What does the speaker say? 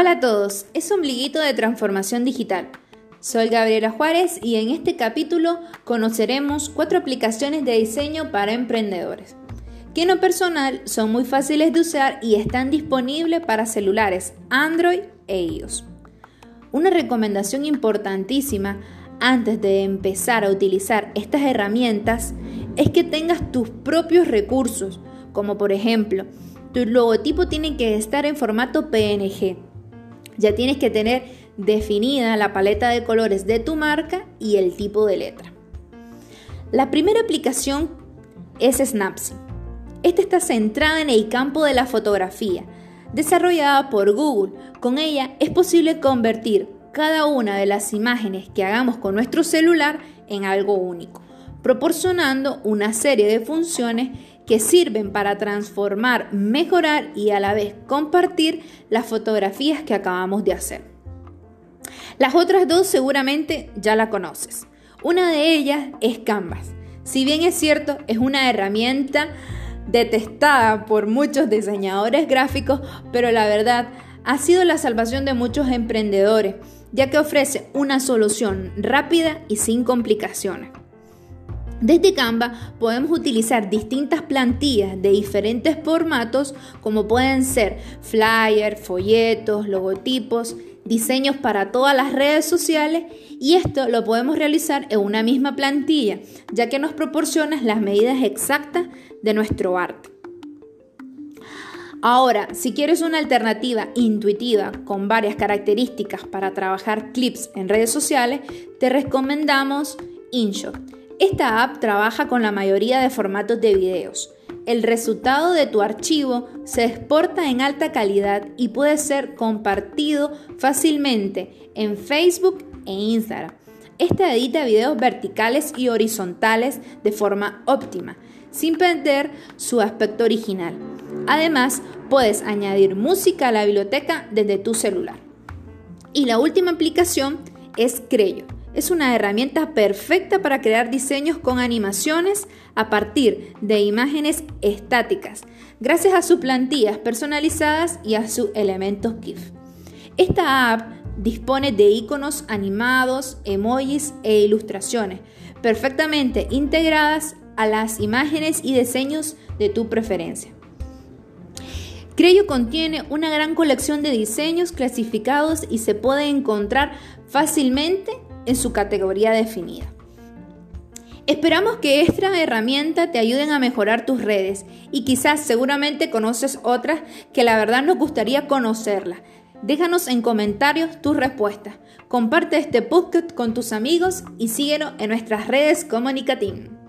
Hola a todos, es Ombliguito de Transformación Digital. Soy Gabriela Juárez y en este capítulo conoceremos cuatro aplicaciones de diseño para emprendedores, que en lo personal son muy fáciles de usar y están disponibles para celulares Android e iOS. Una recomendación importantísima antes de empezar a utilizar estas herramientas es que tengas tus propios recursos, como por ejemplo, tu logotipo tiene que estar en formato PNG ya tienes que tener definida la paleta de colores de tu marca y el tipo de letra. La primera aplicación es Snapseed. Esta está centrada en el campo de la fotografía, desarrollada por Google. Con ella es posible convertir cada una de las imágenes que hagamos con nuestro celular en algo único, proporcionando una serie de funciones que sirven para transformar, mejorar y a la vez compartir las fotografías que acabamos de hacer. Las otras dos seguramente ya la conoces. Una de ellas es Canvas. Si bien es cierto, es una herramienta detestada por muchos diseñadores gráficos, pero la verdad ha sido la salvación de muchos emprendedores, ya que ofrece una solución rápida y sin complicaciones. Desde Canva podemos utilizar distintas plantillas de diferentes formatos como pueden ser flyers, folletos, logotipos, diseños para todas las redes sociales y esto lo podemos realizar en una misma plantilla ya que nos proporciona las medidas exactas de nuestro arte. Ahora, si quieres una alternativa intuitiva con varias características para trabajar clips en redes sociales, te recomendamos InShot esta app trabaja con la mayoría de formatos de videos. El resultado de tu archivo se exporta en alta calidad y puede ser compartido fácilmente en Facebook e Instagram. Esta edita videos verticales y horizontales de forma óptima, sin perder su aspecto original. Además, puedes añadir música a la biblioteca desde tu celular. Y la última aplicación es Creyo es una herramienta perfecta para crear diseños con animaciones a partir de imágenes estáticas, gracias a sus plantillas personalizadas y a sus elementos GIF. Esta app dispone de iconos animados, emojis e ilustraciones, perfectamente integradas a las imágenes y diseños de tu preferencia. Creyo contiene una gran colección de diseños clasificados y se puede encontrar fácilmente en su categoría definida. Esperamos que esta herramienta te ayuden a mejorar tus redes y quizás seguramente conoces otras que la verdad nos gustaría conocerlas. Déjanos en comentarios tus respuestas. Comparte este podcast con tus amigos y síguenos en nuestras redes comunicativas.